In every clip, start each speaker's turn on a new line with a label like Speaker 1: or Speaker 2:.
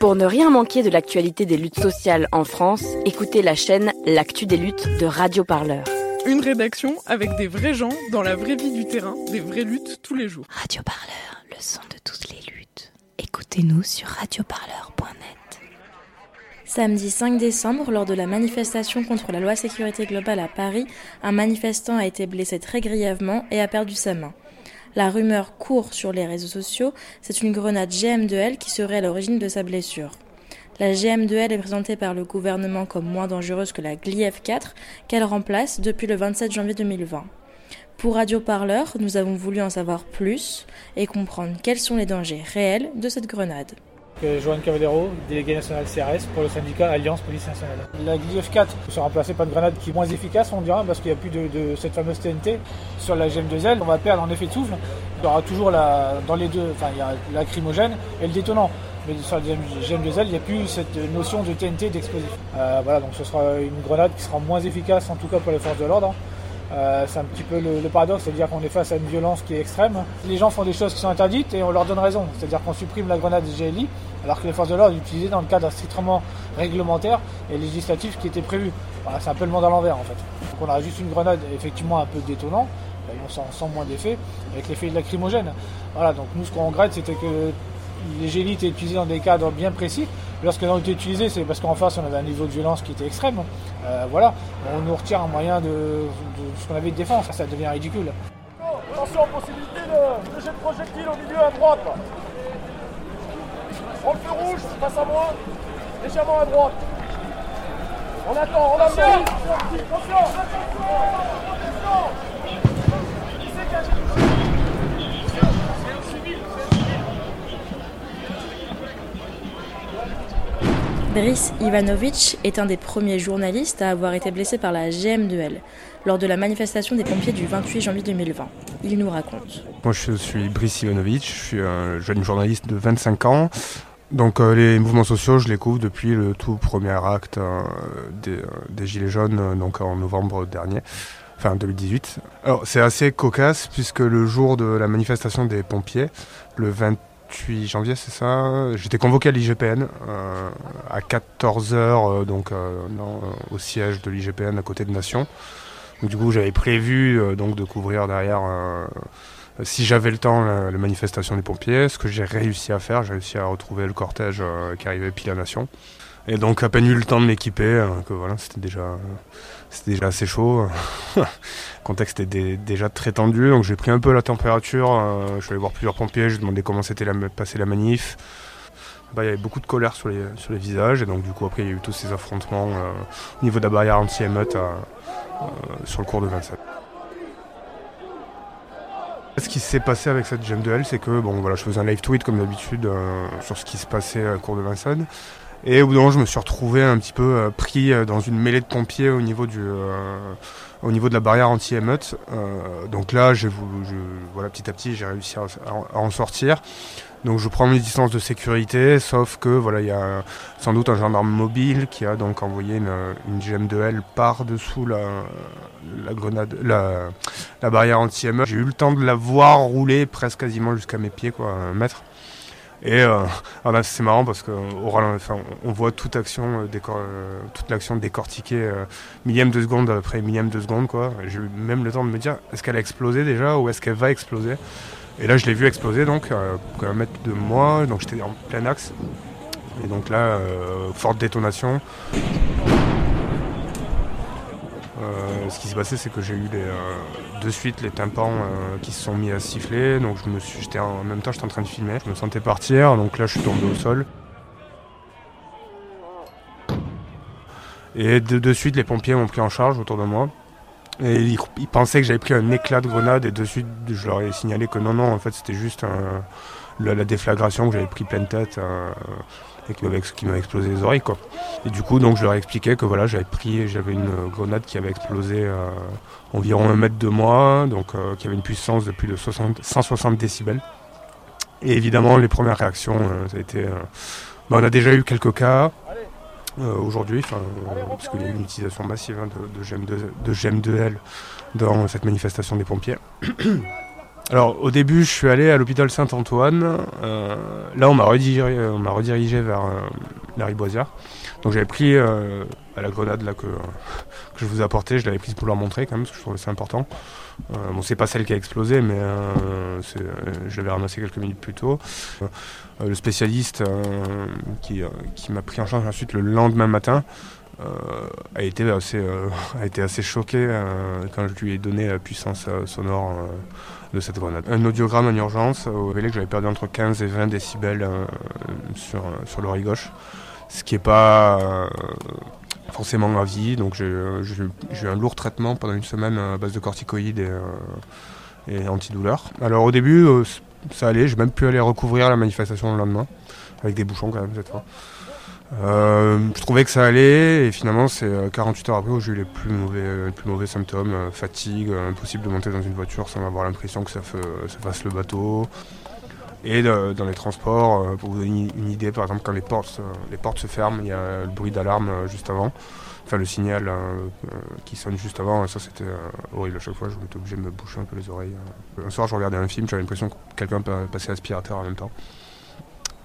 Speaker 1: Pour ne rien manquer de l'actualité des luttes sociales en France, écoutez la chaîne L'actu des luttes de Radio Parleur.
Speaker 2: Une rédaction avec des vrais gens dans la vraie vie du terrain, des vraies luttes tous les jours.
Speaker 3: Radio Parleur, le son de toutes les luttes. Écoutez-nous sur radioparleur.net.
Speaker 4: Samedi 5 décembre, lors de la manifestation contre la loi sécurité globale à Paris, un manifestant a été blessé très grièvement et a perdu sa main. La rumeur court sur les réseaux sociaux, c'est une grenade GM2L qui serait à l'origine de sa blessure. La GM2L est présentée par le gouvernement comme moins dangereuse que la GLIF-4 qu'elle remplace depuis le 27 janvier 2020. Pour Radio Parleur, nous avons voulu en savoir plus et comprendre quels sont les dangers réels de cette grenade.
Speaker 5: Joanne Cavallero, délégué national CRS pour le syndicat Alliance Police Nationale. La GLIF-4 sera remplacée par une grenade qui est moins efficace, on dira, parce qu'il n'y a plus de, cette fameuse TNT. Sur la GM2L, on va perdre en effet de souffle. Il y aura toujours la, dans les deux, enfin, il y a lacrymogène et le détonnant. Mais sur la GM2L, il n'y a plus cette notion de TNT d'explosif. Euh, voilà, donc ce sera une grenade qui sera moins efficace, en tout cas pour les forces de l'ordre. Euh, c'est un petit peu le, paradoxe, c'est-à-dire qu'on est face à une violence qui est extrême. Les gens font des choses qui sont interdites et on leur donne raison. C'est-à-dire qu'on supprime la grenade GLI alors que les forces de l'ordre l'utilisaient dans le cadre strictement réglementaire et législatif qui était prévu. Voilà, c'est un peu le monde à l'envers en fait. Donc on a juste une grenade effectivement un peu détonnant, on s'en sent moins d'effet, avec l'effet lacrymogène. Voilà, donc nous ce qu'on regrette c'était que les GLI étaient utilisés dans des cadres bien précis. Lorsqu'elles ont été utilisées, c'est parce qu'en face on avait un niveau de violence qui était extrême. Euh, voilà, on nous retire un moyen de, ce qu'on avait de défense, ça devient ridicule.
Speaker 6: Attention, possibilité de, de jet de projectile au milieu à droite. On le feu rouge, face à moi, légèrement à droite. On attend, on attend. Attention,
Speaker 4: Brice Ivanovic est un des premiers journalistes à avoir été blessé par la GM2L lors de la manifestation des pompiers du 28 janvier 2020. Il nous raconte.
Speaker 7: Moi je suis Brice Ivanovic, je suis un jeune journaliste de 25 ans. Donc euh, les mouvements sociaux, je les couvre depuis le tout premier acte euh, euh, des, Gilets jaunes, donc en novembre dernier, enfin 2018. Alors c'est assez cocasse puisque le jour de la manifestation des pompiers, le 28 janvier, c'est ça, j'étais convoqué à l'IGPN à 14h, donc au siège de l'IGPN à côté de Nation. Du coup, j'avais prévu donc de couvrir derrière si j'avais le temps, la, manifestation des pompiers, ce que j'ai réussi à faire, j'ai réussi à retrouver le cortège euh, qui arrivait pile à Nation. Et donc à peine eu le temps de m'équiper, euh, que voilà, c'était déjà, c'était déjà assez chaud. le contexte était déjà très tendu, donc j'ai pris un peu la température. Euh, je suis allé voir plusieurs pompiers, j'ai demandé comment c'était passé la manif. Il y avait beaucoup de colère sur les, sur les visages, et donc du coup après il y a eu tous ces affrontements au niveau de la barrière anti-émeute sur le cours de 27. Ce qui s'est passé avec cette GM2L, c'est que bon, voilà, je faisais un live tweet comme d'habitude euh, sur ce qui se passait à cours de Vincennes. Et au bout d'un moment, je me suis retrouvé un petit peu euh, pris euh, dans une mêlée de pompiers au niveau, du, au niveau de la barrière anti-émeute. donc là, j'ai, voilà, petit à petit, j'ai réussi à, en sortir. Donc je prends mes distances de sécurité, sauf que voilà, il y a sans doute un gendarme mobile qui a donc envoyé une, une GM2L par-dessous la, la grenade, la, la barrière anti-ME. J'ai eu le temps de la voir rouler presque quasiment jusqu'à mes pieds, quoi, un mètre. Et euh, ah c'est marrant parce qu'on on voit toute euh, euh, toute l'action décortiquée millième de seconde après millième de seconde. quoi. J'ai eu même le temps de me dire est-ce qu'elle a explosé déjà ou est-ce qu'elle va exploser? Et là, je l'ai vu exploser donc à un mètre de moi, donc j'étais en plein axe. Et donc là, forte détonation. Euh, ce qui s'est passé, c'est que j'ai eu euh, de suite les tympans euh, qui se sont mis à siffler. Donc je me suis, j'étais en même temps, j'étais en train de filmer. Je me sentais partir, donc là, je suis tombé au sol. Et de, suite, les pompiers m'ont pris en charge autour de moi. Et ils, pensaient que j'avais pris un éclat de grenade et de suite je leur ai signalé que non, non, en fait c'était juste la, la, déflagration que j'avais pris pleine tête et qui m'avait explosé les oreilles. Quoi. Et du coup, donc, je leur ai expliqué que voilà, j'avais pris, j'avais une grenade qui avait explosé euh, environ un mètre de moi, donc euh, qui avait une puissance de plus de 160 décibels. Et évidemment, les premières réactions, euh, ça a été. Bah, on a déjà eu quelques cas aujourd'hui, parce qu'il y a eu une utilisation massive hein, de, de, GM2, de GM2L dans cette manifestation des pompiers. Alors au début je suis allé à l'hôpital Saint-Antoine. Euh, là on m'a redirigé, on m'a redirigé vers euh, la riboisière. Donc j'avais pris euh, à la grenade là que, que je vous ai apportée, je l'avais prise pour leur montrer quand même parce que je trouvais ça important. Euh, bon c'est pas celle qui a explosé mais euh, euh, je l'avais ramassée quelques minutes plus tôt. Euh, le spécialiste euh, qui, euh, qui m'a pris en charge ensuite le lendemain matin euh, a, été assez, euh, a été assez choqué euh, quand je lui ai donné la puissance euh, sonore euh, de cette grenade. Un audiogramme en urgence euh, au révélé que j'avais perdu entre 15 et 20 décibels euh, sur, euh, sur l'oreille gauche, ce qui n'est pas euh, forcément à vie. Donc j'ai euh, eu- un lourd traitement pendant une semaine à base de corticoïdes et, euh, et antidouleurs. Alors au début, euh, ça allait, j'ai même pu aller recouvrir la manifestation le lendemain, avec des bouchons quand même cette fois. Euh, je trouvais que ça allait et finalement c'est euh, 48 heures après où j'ai eu les plus mauvais, les plus mauvais symptômes, euh, fatigue, euh, impossible de monter dans une voiture sans avoir l'impression que ça, fe- ça fasse le bateau. Et dans les transports, euh, pour vous donner une idée, par exemple quand les portes, les portes se ferment, il y a le bruit d'alarme euh, juste avant, enfin le signal euh, euh, qui sonne juste avant, ça c'était euh, horrible à chaque fois, je m'étais obligé de me boucher un peu les oreilles. euh. Un soir je regardais un film, j'avais l'impression que quelqu'un pa- passait l'aspirateur en même temps.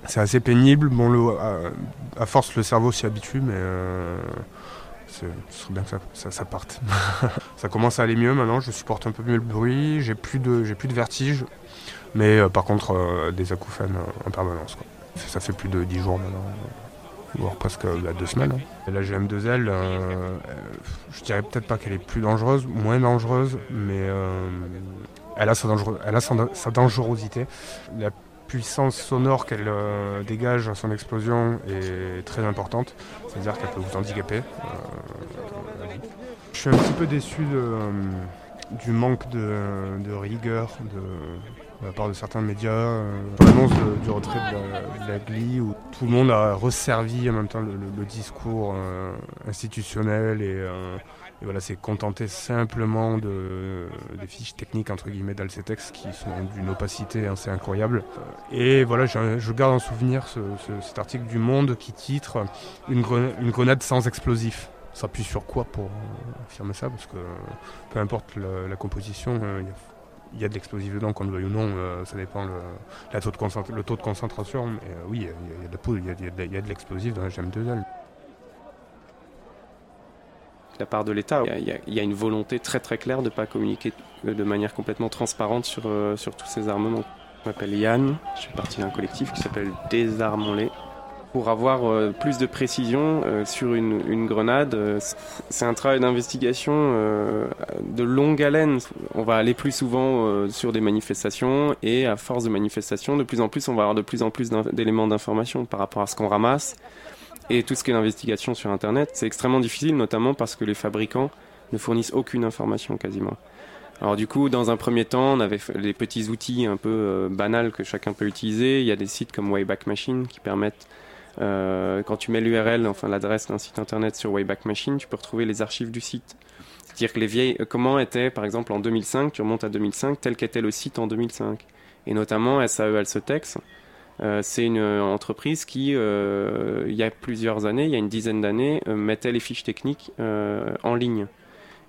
Speaker 7: C'est assez pénible. Bon, le, à, force, le cerveau s'y habitue, mais euh, ce serait bien que ça, parte. ça commence à aller mieux maintenant. Je supporte un peu mieux le bruit. J'ai plus de, j'ai plus de vertige, mais euh, par contre euh, des acouphènes en permanence. Ça, fait plus de 10 jours maintenant, voire presque euh, bah, deux semaines. hein. La GM2L, euh, euh, je dirais peut-être pas qu'elle est plus dangereuse, moins dangereuse, mais elle a sa, elle a sa, dangerosité. Puissance sonore qu'elle euh, dégage à son explosion est très importante, c'est-à-dire qu'elle peut vous handicaper. euh, je suis un petit peu déçu euh, du manque de, rigueur de, la part de certains médias. euh, l'annonce du retrait de la, la où tout le monde a resservi en même temps le, le- discours institutionnel et, et voilà, c'est contenté simplement de, des fiches techniques entre guillemets d'Alcetex qui sont d'une opacité assez incroyable. Et voilà, je, garde en souvenir ce- ce- cet article du Monde qui titre une grenade, sans explosif. Ça appuie sur quoi pour euh, affirmer ça? Parce que peu importe la, composition, euh, il y a- de l'explosif dedans, qu'on le veuille ou non, euh, ça dépend le, taux de le taux de concentration. Mais euh, oui, il y, a- de l'explosif dans la GM2L.
Speaker 8: de la part de l'État. Il y a- une volonté très très claire de ne pas communiquer de manière complètement transparente sur, euh, sur tous ces armements. Je m'appelle Yann, je fais partie d'un collectif qui s'appelle Désarmons-les. Pour avoir euh, plus de précision euh, sur une, grenade, c'est un travail d'investigation de longue haleine. On va aller plus souvent sur des manifestations et à force de manifestations, de plus en plus, on va avoir de plus en plus d'éléments d'information par rapport à ce qu'on ramasse et tout ce qui est l'investigation sur Internet, c'est extrêmement difficile, notamment parce que les fabricants ne fournissent aucune information quasiment. Alors du coup, dans un premier temps, on avait les petits outils un peu euh, banals que chacun peut utiliser. Il y a des sites comme Wayback Machine qui permettent, euh, quand tu mets l'URL, enfin l'adresse d'un site internet sur Wayback Machine, tu peux retrouver les archives du site. C'est-à-dire que les vieilles, euh, comment était par exemple en 2005, tu remontes à 2005, tel qu'était le site en 2005. Et notamment SAE Alcetex, euh, c'est une euh, entreprise qui, euh, il y a plusieurs années, il y a une dizaine d'années, mettait les fiches techniques en ligne.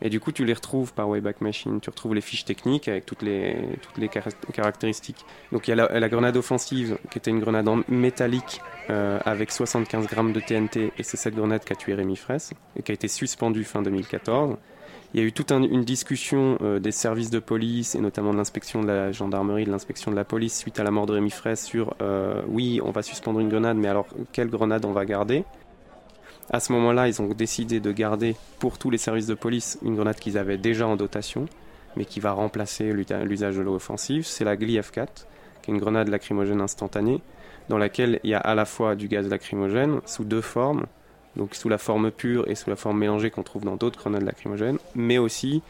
Speaker 8: Et du coup, tu les retrouves par Wayback Machine. Tu retrouves les fiches techniques avec toutes les, toutes les car- caractéristiques. Donc, il y a la, grenade offensive, qui était une grenade en métallique avec 75 grammes de TNT. Et c'est cette grenade qui a tué Rémi Fraisse et qui a été suspendue fin 2014. Il y a eu toute un- une discussion euh, des services de police et notamment de l'inspection de la gendarmerie, de l'inspection de la police suite à la mort de Rémi Fraisse sur euh, oui, on va suspendre une grenade, mais alors quelle grenade on va garder? À ce moment-là, ils ont décidé de garder pour tous les services de police une grenade qu'ils avaient déjà en dotation, mais qui va remplacer l'usage de l'eau offensive. C'est la GLI F4, qui est une grenade lacrymogène instantanée, dans laquelle il y a à la fois du gaz lacrymogène sous deux formes, donc sous la forme pure et sous la forme mélangée qu'on trouve dans d'autres grenades lacrymogènes, mais aussi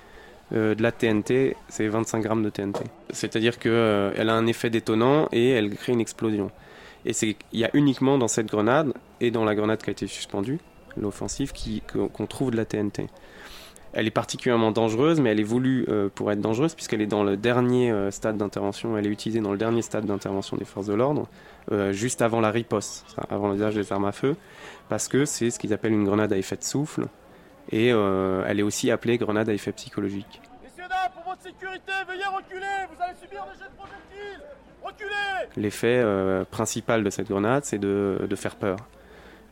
Speaker 8: euh, de la TNT, c'est 25 grammes de TNT. C'est-à-dire qu'elle a un effet détonnant et elle crée une explosion. Et c'est- il y a uniquement dans cette grenade et dans la grenade qui a été suspendue, l'offensive, qu'on trouve de la TNT. Elle est particulièrement dangereuse, mais elle est voulue euh, pour être dangereuse puisqu'elle est dans le dernier euh, stade d'intervention, elle est utilisée dans le dernier stade d'intervention des forces de l'ordre, euh, juste avant la riposte, avant l'usage des armes à feu, parce que c'est ce qu'ils appellent une grenade à effet de souffle, et elle est aussi appelée grenade à effet psychologique.
Speaker 6: Messieurs, dames, pour votre sécurité, veuillez reculer, vous allez subir des jets de projectiles. Reculez
Speaker 8: L'effet principal de cette grenade, c'est de, de faire peur.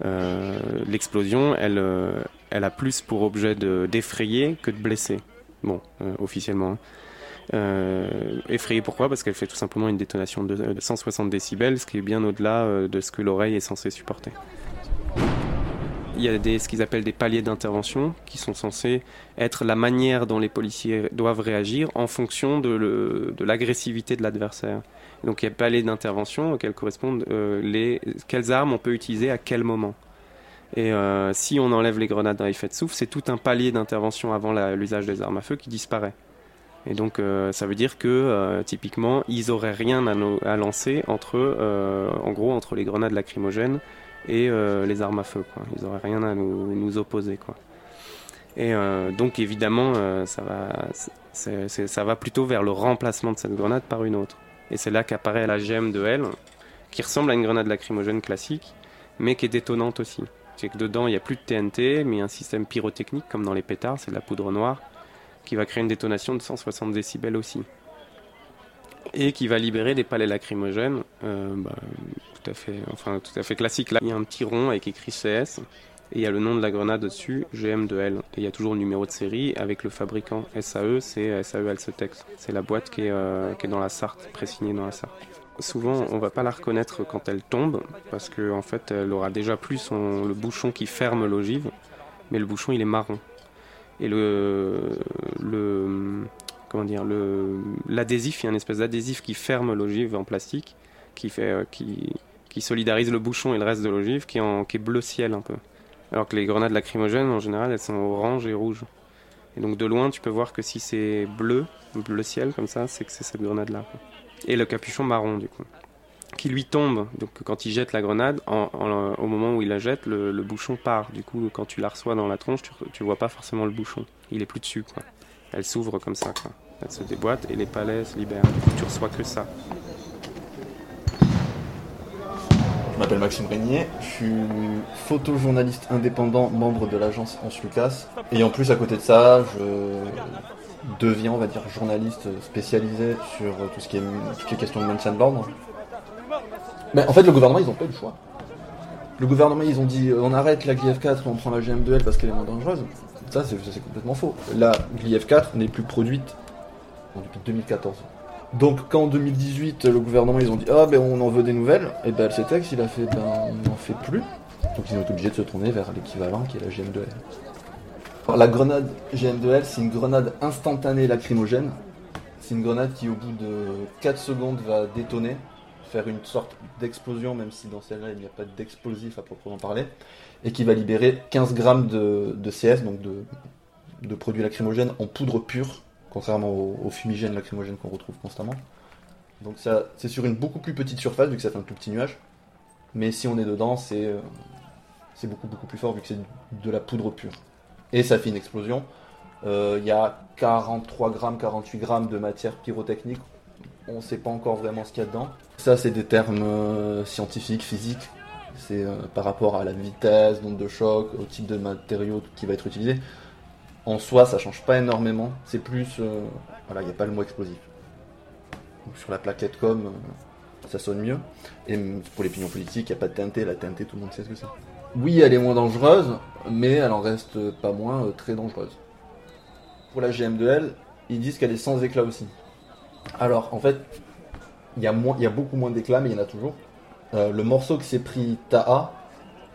Speaker 8: Euh, L'explosion, elle, euh, elle a plus pour objet de- d'effrayer que de blesser. Bon, euh, officiellement. hein. Euh, effrayer pourquoi? Parce qu'elle fait tout simplement une détonation de, de 160 décibels, ce qui est bien au-delà de ce que l'oreille est censée supporter. Il y a des, ce qu'ils appellent des paliers d'intervention qui sont censés être la manière dont les policiers doivent réagir en fonction de l'agressivité de l'adversaire. Donc il y a paliers d'intervention auxquels correspondent euh, les, quelles armes on peut utiliser à quel moment. Et euh, si on enlève les grenades à effet de souffle, c'est tout un palier d'intervention avant l'usage des armes à feu qui disparaît. Et donc euh, ça veut dire que typiquement ils auraient rien à, no- à lancer entre, en gros, entre les grenades lacrymogènes et les armes à feu. Quoi. Ils auraient rien à nous, nous opposer. Quoi. Et donc évidemment, ça, va, ça va plutôt vers le remplacement de cette grenade par une autre. Et c'est là qu'apparaît la GM2L, qui ressemble à une grenade lacrymogène classique, mais qui est détonnante aussi. C'est que dedans, il n'y a plus de TNT, mais un système pyrotechnique, comme dans les pétards, c'est de la poudre noire, qui va créer une détonation de 160 décibels aussi. Et qui va libérer des palais lacrymogènes, euh, bah, tout, à fait, enfin, tout à fait classique. Là, il y a un petit rond avec écrit CS, et il y a le nom de la grenade dessus, GM2L. Et il y a toujours le numéro de série avec le fabricant SAE, c'est SAE Alcetex. C'est la boîte qui est, euh, qui est dans la Sarthe, présignée dans la Sarthe. Souvent, on va pas la reconnaître quand elle tombe, parce qu'en en fait, elle aura déjà plus son, le bouchon qui ferme l'ogive, mais le bouchon, il est marron. Et le, le comment dire, le, l'adhésif, il y a une espèce d'adhésif qui ferme l'ogive en plastique, qui fait, euh, qui, qui solidarise le bouchon et le reste de l'ogive, qui est bleu ciel un peu. Alors que les grenades lacrymogènes, en général, elles sont orange et rouge. Et donc de loin, tu peux voir que si c'est bleu, bleu ciel comme ça, c'est que c'est cette grenade-là. Et le capuchon marron, du coup. Qui lui tombe, donc quand il jette la grenade, en- en- au moment où il la jette, le, bouchon part. Du coup, quand tu la reçois dans la tronche, tu, tu vois pas forcément le bouchon. Il est plus dessus, quoi. Elle s'ouvre comme ça, quoi. Elle se déboîte et les palais se libèrent. Tu reçois que ça.
Speaker 9: Je m'appelle Maxime Régnier, je suis photojournaliste indépendant, membre de l'agence Hans Lucas. Et en plus, à côté de ça, je deviens, on va dire, journaliste spécialisé sur tout ce qui est, toutes les questions de maintien de. Mais en fait, le gouvernement, ils ont pas eu le choix. Le gouvernement, ils ont dit euh, on arrête la GLF4 et on prend la GM2L parce qu'elle est moins dangereuse. Ça, c'est complètement faux. La GLF4 n'est plus produite depuis 2014. Donc quand en 2018 le gouvernement ils ont dit ah ben on en veut des nouvelles, et ben LCTEX il a fait ben on n'en fait plus. Donc ils ont été obligés de se tourner vers l'équivalent qui est la GM2L. Alors, la grenade GM2L c'est une grenade instantanée lacrymogène. C'est une grenade qui au bout de 4 secondes va détonner, faire une sorte d'explosion même si dans celle-là il n'y a pas d'explosif à proprement parler, et qui va libérer 15 grammes de, CS, donc de produits lacrymogènes en poudre pure contrairement aux, aux fumigènes lacrymogènes qu'on retrouve constamment. Donc ça, c'est sur une beaucoup plus petite surface vu que ça fait un tout petit nuage. Mais si on est dedans, c'est euh, beaucoup beaucoup plus fort vu que c'est de la poudre pure. Et ça fait une explosion. Euh, Il y a 43 grammes, 48 grammes de matière pyrotechnique. On ne sait pas encore vraiment ce qu'il y a dedans. Ça, c'est des termes euh, scientifiques, physiques. C'est par rapport à la vitesse, nombre de chocs, au type de matériau qui va être utilisé. En soi, ça change pas énormément. C'est plus. euh, voilà, il n'y a pas le mot explosif. Sur la plaquette com, euh, ça sonne mieux. Et pour les pignons politiques, il n'y a pas de TNT. La TNT, tout le monde sait ce que c'est. Oui, elle est moins dangereuse, mais elle en reste pas moins euh, très dangereuse. Pour la GM2L, ils disent qu'elle est sans éclat aussi. Alors, en fait, il y, a beaucoup moins d'éclats, mais il y en a toujours. Le morceau que s'est pris Taha,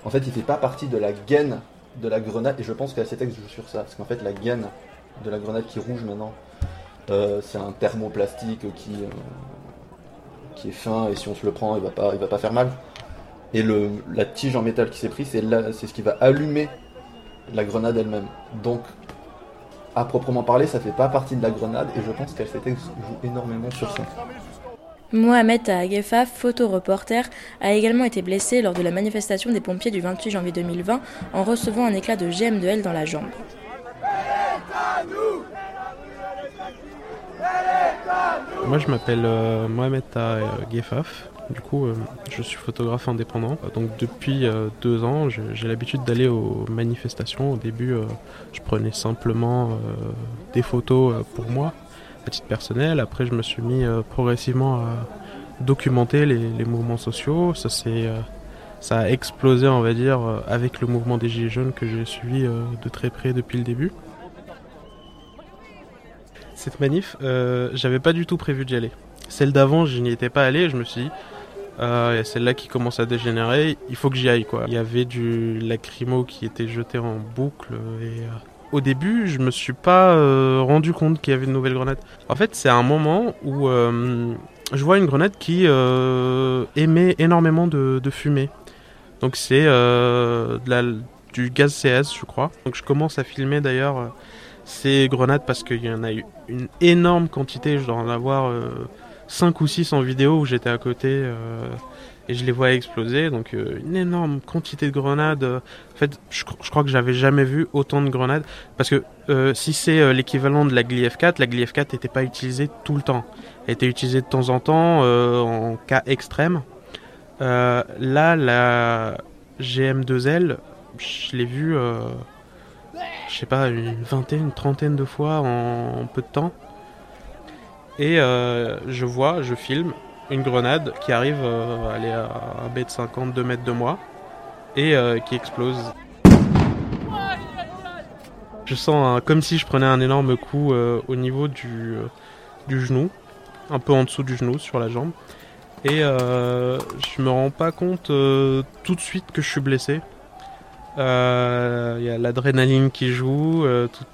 Speaker 9: en fait, il fait pas partie de la gaine de la grenade, et je pense CTX joue sur ça, parce qu'en fait, la gaine de la grenade qui rouge maintenant, euh, c'est un thermoplastique qui, euh, qui est fin, et si on se le prend, il va pas, il va pas faire mal. Et le, la tige en métal qui s'est pris, c'est c'est ce qui va allumer la grenade elle-même. Donc, à proprement parler, ça fait pas partie de la grenade, et je pense CTX joue énormément sur ça.
Speaker 4: Mohamed Agefa, photoreporter, a également été blessé lors de la manifestation des pompiers du 28 janvier 2020 en recevant un éclat de GM2L dans la jambe.
Speaker 10: Moi, je m'appelle euh, Mohamed Ta Gefaf. Du coup, euh, je suis photographe indépendant. Donc, depuis euh, deux ans, j'ai l'habitude d'aller aux manifestations. Au début, je prenais simplement des photos pour moi. À titre personnel. Après, je me suis mis progressivement à documenter les, mouvements sociaux. Ça, c'est, ça a explosé, on va dire, avec le mouvement des Gilets jaunes que j'ai suivi de très près depuis le début. Cette manif, j'avais pas du tout prévu d'y aller. Celle d'avant, je n'y étais pas allé. Je me suis dit, euh, celle-là qui commence à dégénérer, il faut que j'y aille quoi. Il y avait du lacrymo qui était jeté en boucle et euh, au début, je me suis pas euh, rendu compte qu'il y avait une nouvelle grenade. En fait, c'est un moment où euh, je vois une grenade qui émet énormément de, fumée. Donc c'est du gaz CS, je crois. Donc je commence à filmer d'ailleurs ces grenades parce qu'il y en a eu une énorme quantité. Je dois en avoir 5 ou 6 en vidéo où j'étais à côté euh, et je les voyais exploser. Donc euh, une énorme quantité de grenades. En fait, je, crois que j'avais jamais vu autant de grenades. Parce que euh, si c'est l'équivalent de la GLIF 4, la GLIF 4 n'était pas utilisée tout le temps. Elle était utilisée de temps en temps en cas extrême. là, la GM2L, je l'ai vue, je sais pas, une vingtaine, une trentaine de fois en peu de temps. Et euh, je vois, je filme une grenade qui arrive euh, aller à un mètre 50, 2 mètres de moi et euh, qui explose. Je sens comme si je prenais un énorme coup au niveau du, du genou, un peu en dessous du genou sur la jambe. Et je me rends pas compte tout de suite que je suis blessé. Il y a l'adrénaline qui joue,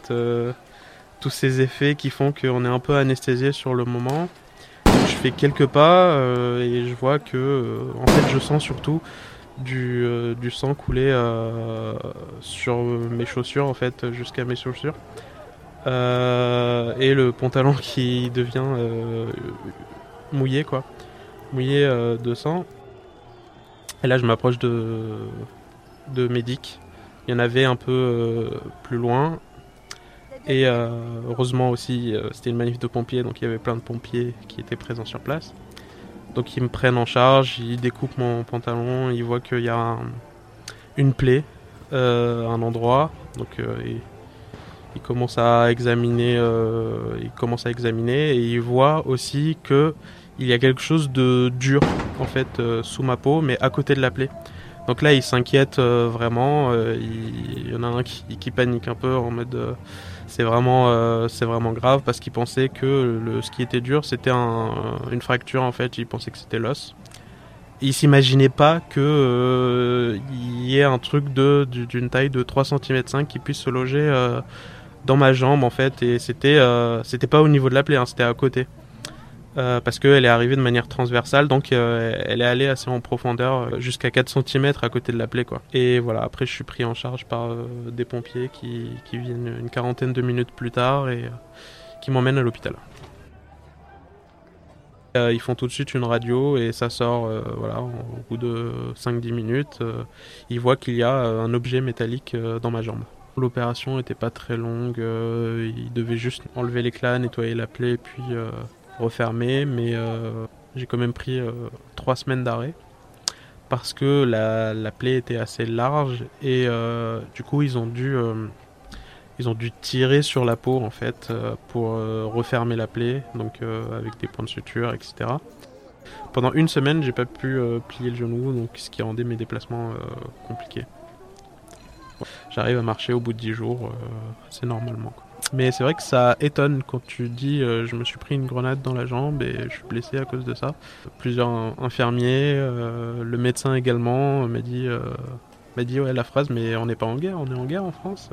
Speaker 10: tous ces effets qui font qu'on est un peu anesthésié sur le moment. Fais quelques pas euh, et je vois que, euh, en fait, je sens surtout du, euh, du sang couler sur mes chaussures, en fait, jusqu'à mes chaussures. et le pantalon qui devient mouillé, quoi. Mouillé de sang. Et là, je m'approche de, de. Il y en avait un peu plus loin et euh, heureusement aussi, euh, c'était une manif de pompiers, donc il y avait plein de pompiers qui étaient présents sur place. Donc ils me prennent en charge, ils découpent mon pantalon, ils voient qu'il y a une plaie, euh, un endroit, donc ils, ils, commencent à examiner, ils commencent à examiner et ils voient aussi que il y a quelque chose de dur en fait sous ma peau, mais à côté de la plaie. Donc là, ils s'inquiètent vraiment. Il y en a un qui, panique un peu en mode c'est vraiment, euh, vraiment grave parce qu'il pensait que le, ce qui était dur, c'était une fracture en fait. Il pensait que c'était l'os. Il s'imaginait pas que euh, il y ait un truc d'une taille de 3 cm 5 qui puisse se loger euh, dans ma jambe en fait. Et c'était, c'était pas au niveau de la plaie, hein, c'était à côté. Euh, parce qu'elle est arrivée de manière transversale, donc euh, elle est allée assez en profondeur, euh, jusqu'à 4 cm à côté de la plaie. Quoi. Et voilà, après je suis pris en charge par des pompiers qui, qui, viennent une quarantaine de minutes plus tard et qui m'emmènent à l'hôpital. ils font tout de suite une radio et ça sort voilà, au bout de 5-10 minutes. ils voient qu'il y a un objet métallique dans ma jambe. L'opération n'était pas très longue, ils devaient juste enlever l'éclat, nettoyer la plaie, puis refermé, mais euh, j'ai quand même pris euh, trois semaines d'arrêt. Parce que la, la, plaie était assez large et euh, du coup ils ont dû ils ont dû tirer sur la peau en fait pour refermer la plaie donc avec des points de suture etc pendant une semaine j'ai pas pu plier le genou donc ce qui rendait mes déplacements compliqués. J'arrive à marcher au bout de 10 jours assez normalement mais c'est vrai que ça étonne quand tu dis euh, je me suis pris une grenade dans la jambe et je suis blessé à cause de ça. Plusieurs infirmiers, euh, le médecin également m'a dit, euh, m'a dit ouais la phrase mais on n'est pas en guerre, on est en guerre en France.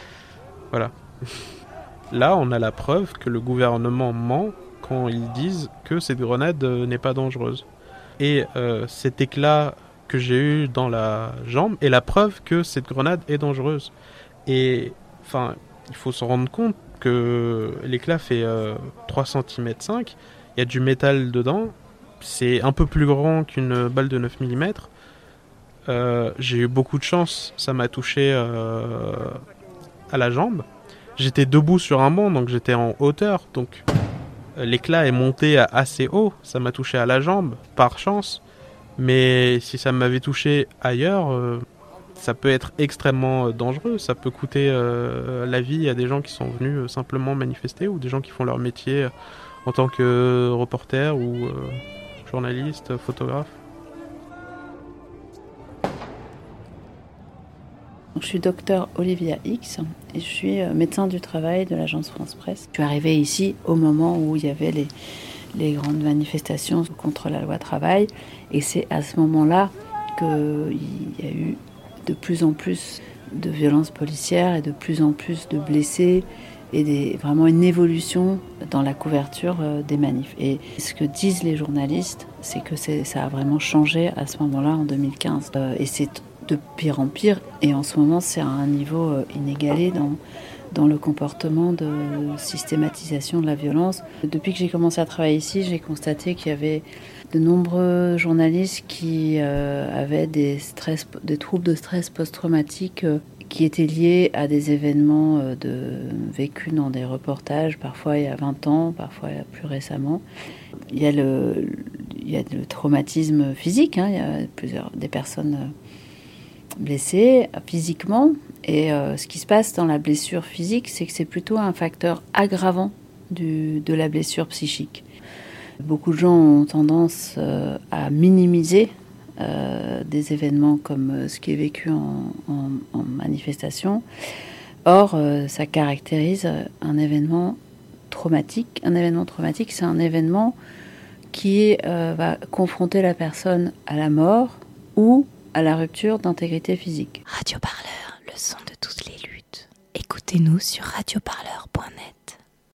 Speaker 10: voilà. Là on a la preuve que le gouvernement ment quand ils disent que cette grenade n'est pas dangereuse. Et cet éclat que j'ai eu dans la jambe est la preuve que cette grenade est dangereuse. Et enfin, il faut se rendre compte que l'éclat fait 3 cm 5, il y a du métal dedans, c'est un peu plus grand qu'une balle de 9 mm. Euh, j'ai eu beaucoup de chance, ça m'a touché euh, à la jambe. J'étais debout sur un banc, donc j'étais en hauteur, donc l'éclat est monté assez haut, ça m'a touché à la jambe, par chance. Mais si ça m'avait touché ailleurs, euh, ça peut être extrêmement dangereux. Ça peut coûter la vie à des gens qui sont venus simplement manifester ou des gens qui font leur métier en tant que reporter ou journaliste, photographe.
Speaker 11: Je suis docteur Olivia X et je suis euh, médecin du travail de l'agence France Presse. Je suis arrivée ici au moment où il y avait les, les grandes manifestations contre la loi travail et c'est à ce moment-là qu'il y a eu de plus en plus de violences policières et de plus en plus de blessés et vraiment une évolution dans la couverture euh, des manifs. Et ce que disent les journalistes, c'est que ça a vraiment changé à ce moment-là en 2015. Euh, et c'est de pire en pire. Et en ce moment, c'est à un niveau euh, inégalé dans, dans le comportement de systématisation de la violence. Depuis que j'ai commencé à travailler ici, j'ai constaté qu'il y avait de nombreux journalistes qui euh, avaient des, troubles de stress post-traumatique euh, qui étaient liés à des événements de, vécus dans des reportages, parfois il y a 20 ans, parfois plus récemment. Il y a le, il y a le traumatisme physique, hein, il y a plusieurs, des personnes blessé physiquement. Et euh, ce qui se passe dans la blessure physique, c'est que c'est plutôt un facteur aggravant du, de la blessure psychique. Beaucoup de gens ont tendance euh, à minimiser euh, des événements comme ce qui est vécu en, en manifestation. Or, ça caractérise un événement traumatique. Un événement traumatique, c'est un événement qui va confronter la personne à la mort ou à la rupture d'intégrité physique.
Speaker 3: Radio Parleur, le son de toutes les luttes. Écoutez-nous sur radioparleur.net.